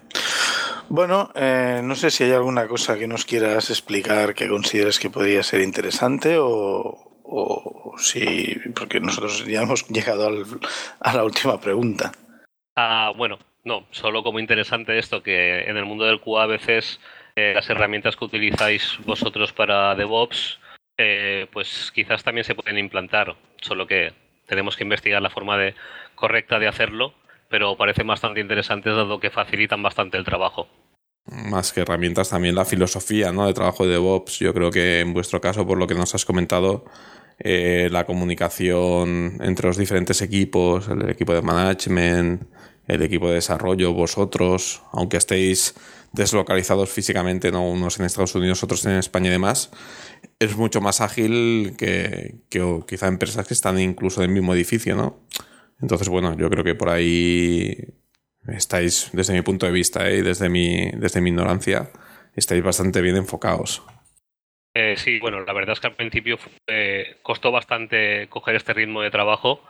Bueno, eh, no sé si hay alguna cosa que nos quieras explicar que consideres que podría ser interesante o, o si, porque nosotros ya hemos llegado al, a la última pregunta. Ah, bueno, no, solo como interesante esto, que en el mundo del QA a veces eh, las herramientas que utilizáis vosotros para DevOps, eh, pues quizás también se pueden implantar, solo que tenemos que investigar la forma de, correcta de hacerlo, pero parecen bastante interesantes dado que facilitan bastante el trabajo. Más que herramientas, también la filosofía ¿no? de trabajo de DevOps. Yo creo que en vuestro caso, por lo que nos has comentado, eh, la comunicación entre los diferentes equipos, el equipo de management, el equipo de desarrollo, vosotros, aunque estéis deslocalizados físicamente, ¿no? unos en Estados Unidos, otros en España y demás, es mucho más ágil que, que quizá empresas que están incluso en el mismo edificio, ¿no? Entonces, bueno, yo creo que por ahí estáis, desde mi punto de vista ¿eh? y desde mi, desde mi ignorancia, estáis bastante bien enfocados. Eh, sí, bueno, la verdad es que al principio eh, costó bastante coger este ritmo de trabajo,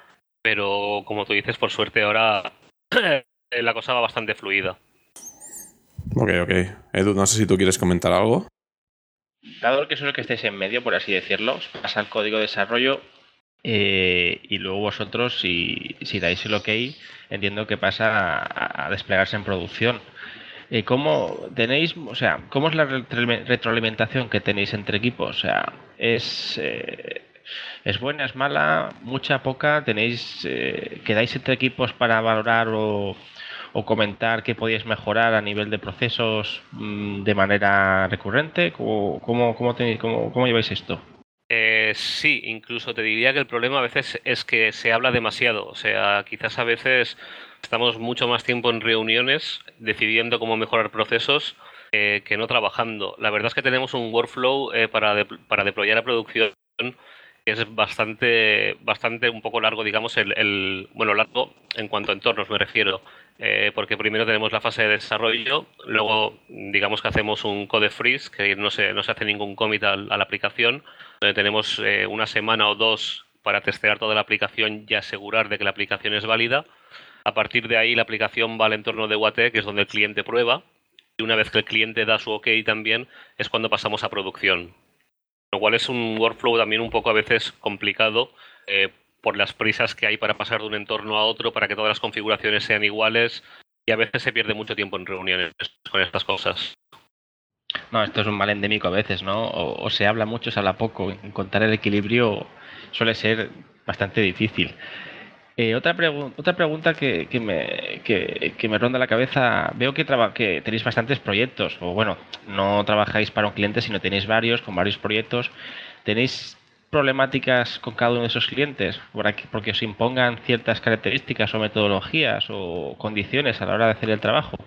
pero como tú dices, por suerte ahora [clears throat] la cosa va bastante fluida. Ok, ok. Edu, no sé si tú quieres comentar algo. Dado que sois el que estáis en medio, por así decirlo, os pasa el código de desarrollo eh, y luego vosotros, si, si, dais el ok, entiendo que pasa a, desplegarse en producción. Eh, ¿Cómo tenéis, o sea, cómo es la retroalimentación que tenéis entre equipos? O sea, es, eh, es buena, es mala, mucha, poca. Tenéis, quedáis entre equipos para valorar o, comentar qué podéis mejorar a nivel de procesos mmm, de manera recurrente. ¿Cómo, cómo, cómo, tenéis, cómo, cómo lleváis esto? Eh, sí, incluso te diría que el problema a veces es que se habla demasiado. O sea, quizás a veces estamos mucho más tiempo en reuniones decidiendo cómo mejorar procesos eh, que no trabajando. La verdad es que tenemos un workflow eh, para, de, para deployar a producción que es bastante, bastante un poco largo, digamos, el, bueno, largo en cuanto a entornos me refiero. Eh, porque primero tenemos la fase de desarrollo, luego digamos que hacemos un code freeze, que no se, no se hace ningún commit a, a la aplicación, donde tenemos eh, una semana o dos para testear toda la aplicación y asegurar de que la aplicación es válida. A partir de ahí la aplicación va al entorno de UAT, que es donde el cliente prueba, y una vez que el cliente da su OK también es cuando pasamos a producción. Lo cual es un workflow también un poco a veces complicado eh, por las prisas que hay para pasar de un entorno a otro, para que todas las configuraciones sean iguales y a veces se pierde mucho tiempo en reuniones con estas cosas. No, esto es un mal endémico a veces, ¿no? O, o se habla mucho, se habla poco. Encontrar el equilibrio suele ser bastante difícil. Eh, otra, pregu otra, pregunta que, que, me, que, me, ronda la cabeza, veo que, que, tenéis bastantes proyectos, o bueno, no trabajáis para un cliente, sino tenéis varios, con varios proyectos. ¿Tenéis problemáticas con cada uno de esos clientes? Porque os impongan ciertas características o metodologías o condiciones a la hora de hacer el trabajo.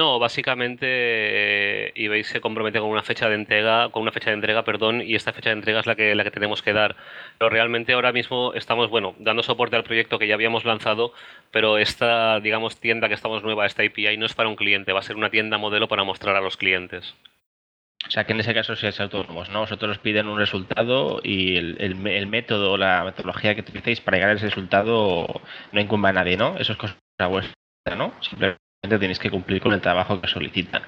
No, básicamente eh, eBay se compromete con una fecha de entrega, con una fecha de entrega, perdón, y esta fecha de entrega es la que la que tenemos que dar. Pero realmente ahora mismo estamos, bueno, dando soporte al proyecto que ya habíamos lanzado, pero esta, digamos, tienda que estamos nueva, esta API, no es para un cliente, va a ser una tienda modelo para mostrar a los clientes. O sea, que en ese caso seáis autónomos, ¿no? Vosotros piden un resultado y el, método, la metodología que utilicéis para llegar a ese resultado no incumbe a nadie, ¿no? Eso es cosa vuestra, ¿no? Simplemente tenéis que cumplir con el trabajo que solicitan.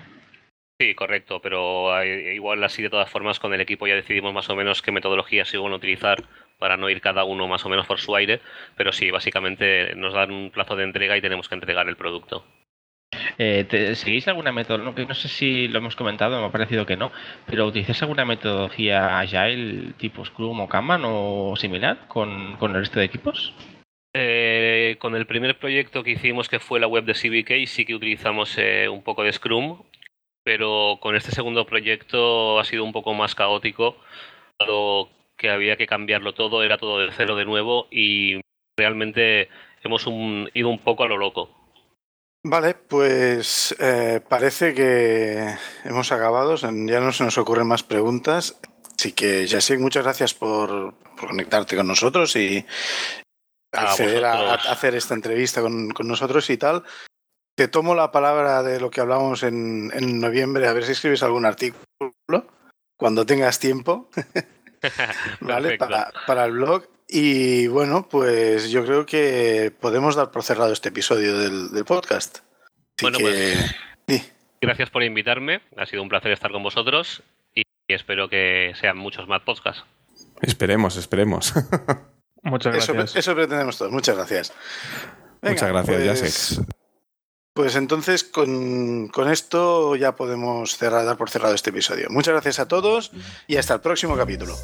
Sí, correcto, pero igual así de todas formas con el equipo ya decidimos más o menos qué metodología se a utilizar para no ir cada uno más o menos por su aire, pero sí, básicamente nos dan un plazo de entrega y tenemos que entregar el producto. Eh, ¿te- ¿Seguís alguna metodología? No sé si lo hemos comentado, me ha parecido que no, pero ¿utilizáis alguna metodología agile tipo Scrum o Kanban o similar con, con el resto de equipos? Eh, con el primer proyecto que hicimos, que fue la web de CBK, sí que utilizamos eh, un poco de Scrum, pero con este segundo proyecto ha sido un poco más caótico, dado que había que cambiarlo todo, era todo de cero de nuevo y realmente hemos ido un poco a lo loco. Vale, pues eh, parece que hemos acabado, ya no se nos ocurren más preguntas. Así que, Jacek, muchas gracias por, conectarte con nosotros y acceder a, vosotros. a hacer esta entrevista con, con nosotros y tal. Te tomo la palabra de lo que hablamos en, en noviembre, a ver si escribes algún artículo cuando tengas tiempo, [laughs] ¿vale? Para, para el blog. Y bueno, pues yo creo que podemos dar por cerrado este episodio del, del podcast. Así Bueno, que, pues- sí. Gracias por invitarme, ha sido un placer estar con vosotros y espero que sean muchos más podcasts. Esperemos, esperemos. [laughs] Muchas eso, gracias. eso pretendemos todos. Muchas gracias. Venga, Muchas gracias, pues, Jacek. Pues entonces con, con esto ya podemos cerrar, dar por cerrado este episodio. Muchas gracias a todos y hasta el próximo capítulo.